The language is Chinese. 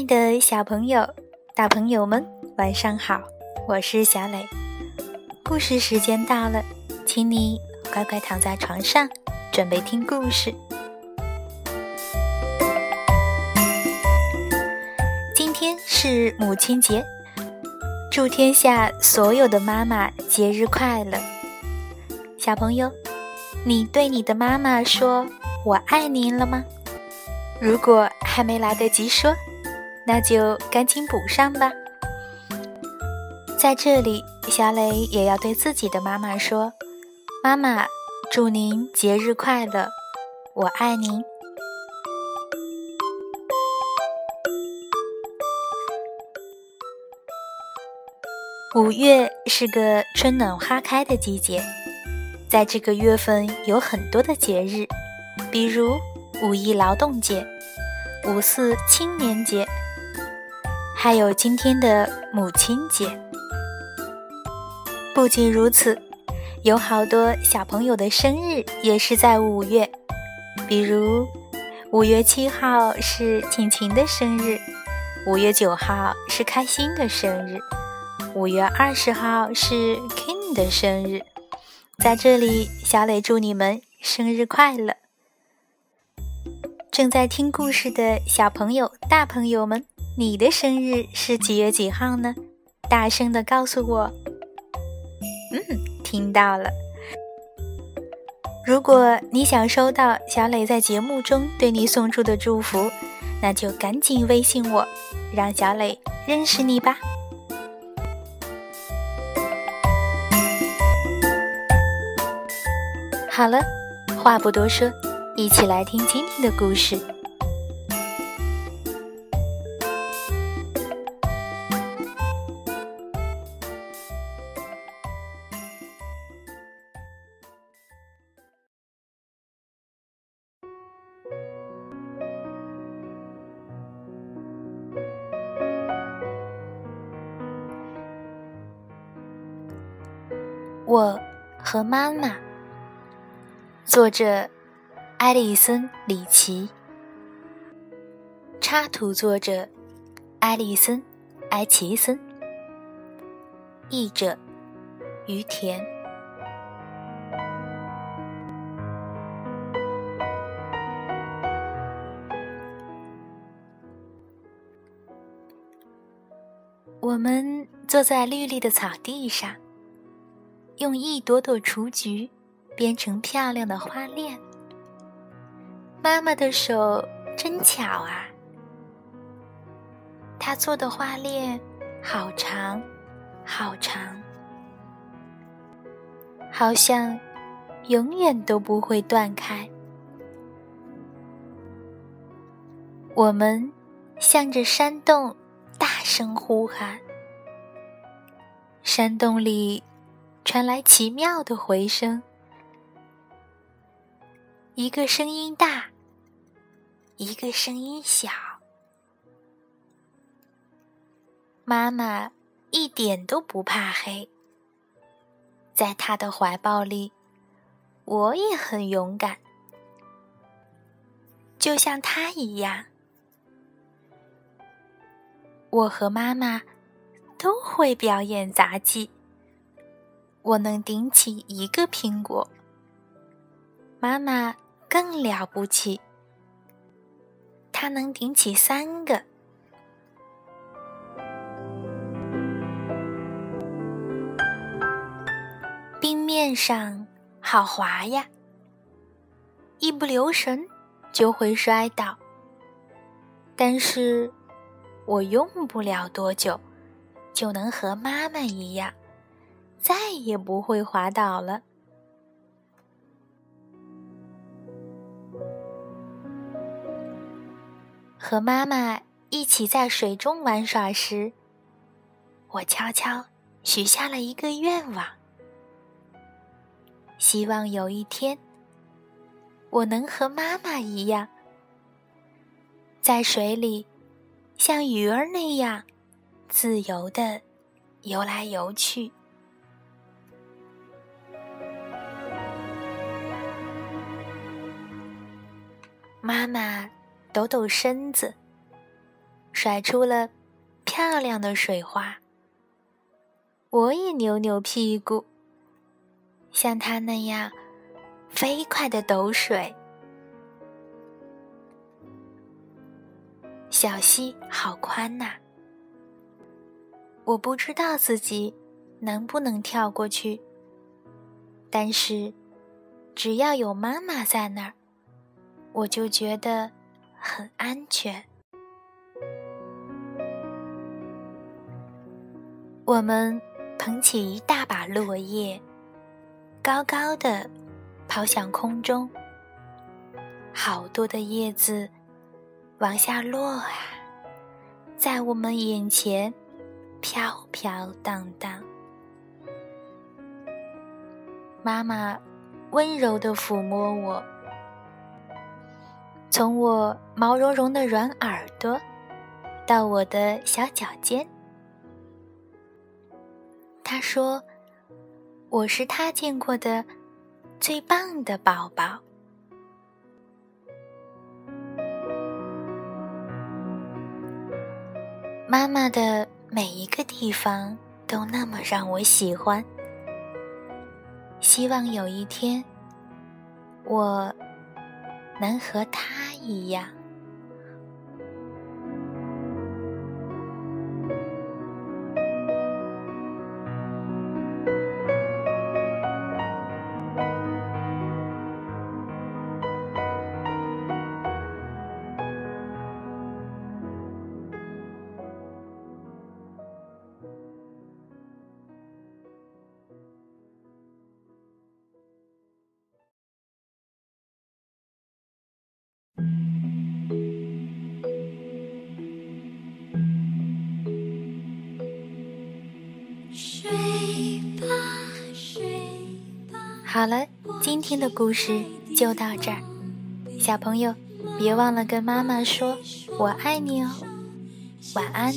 爱的小朋友、大朋友们，晚上好！我是小磊。故事时间到了，请你乖乖躺在床上，准备听故事。今天是母亲节，祝天下所有的妈妈节日快乐！小朋友，你对你的妈妈说“我爱您”了吗？如果还没来得及说，那就赶紧补上吧。在这里，小磊也要对自己的妈妈说：“妈妈，祝您节日快乐，我爱您。”五月是个春暖花开的季节，在这个月份有很多的节日，比如五一劳动节、五四青年节。还有今天的母亲节。不仅如此，有好多小朋友的生日也是在五月，比如五月七号是晴晴的生日，五月九号是开心的生日，五月二十号是 King 的生日。在这里，小磊祝你们生日快乐！正在听故事的小朋友、大朋友们。你的生日是几月几号呢？大声的告诉我。嗯，听到了。如果你想收到小磊在节目中对你送出的祝福，那就赶紧微信我，让小磊认识你吧。好了，话不多说，一起来听今天的故事。我和妈妈，作者埃里森·里奇，插图作者埃里森·埃奇森，译者于田。我们坐在绿绿的草地上。用一朵朵雏菊编成漂亮的花链。妈妈的手真巧啊！她做的花链好长，好长，好像永远都不会断开。我们向着山洞大声呼喊，山洞里。传来奇妙的回声，一个声音大，一个声音小。妈妈一点都不怕黑，在她的怀抱里，我也很勇敢，就像她一样。我和妈妈都会表演杂技。我能顶起一个苹果，妈妈更了不起，她能顶起三个。冰面上好滑呀，一不留神就会摔倒。但是我用不了多久，就能和妈妈一样。再也不会滑倒了。和妈妈一起在水中玩耍时，我悄悄许下了一个愿望：希望有一天，我能和妈妈一样，在水里像鱼儿那样自由的游来游去。妈妈抖抖身子，甩出了漂亮的水花。我也扭扭屁股，像他那样飞快的抖水。小溪好宽呐，我不知道自己能不能跳过去，但是只要有妈妈在那儿，我就觉得很安全。我们。捧起一大把落叶，高高的抛向空中。好多的叶子往下落啊，在我们眼前飘飘荡荡。妈妈温柔的抚摸我，从我毛茸茸的软耳朵到我的小脚尖。他说：“我是他见过的最棒的宝宝。”妈妈的每一个地方都那么让我喜欢。希望有一天，我能和他一样。好了，今天的故事就到这儿。小朋友，别忘了跟妈妈说“我爱你”哦。晚安。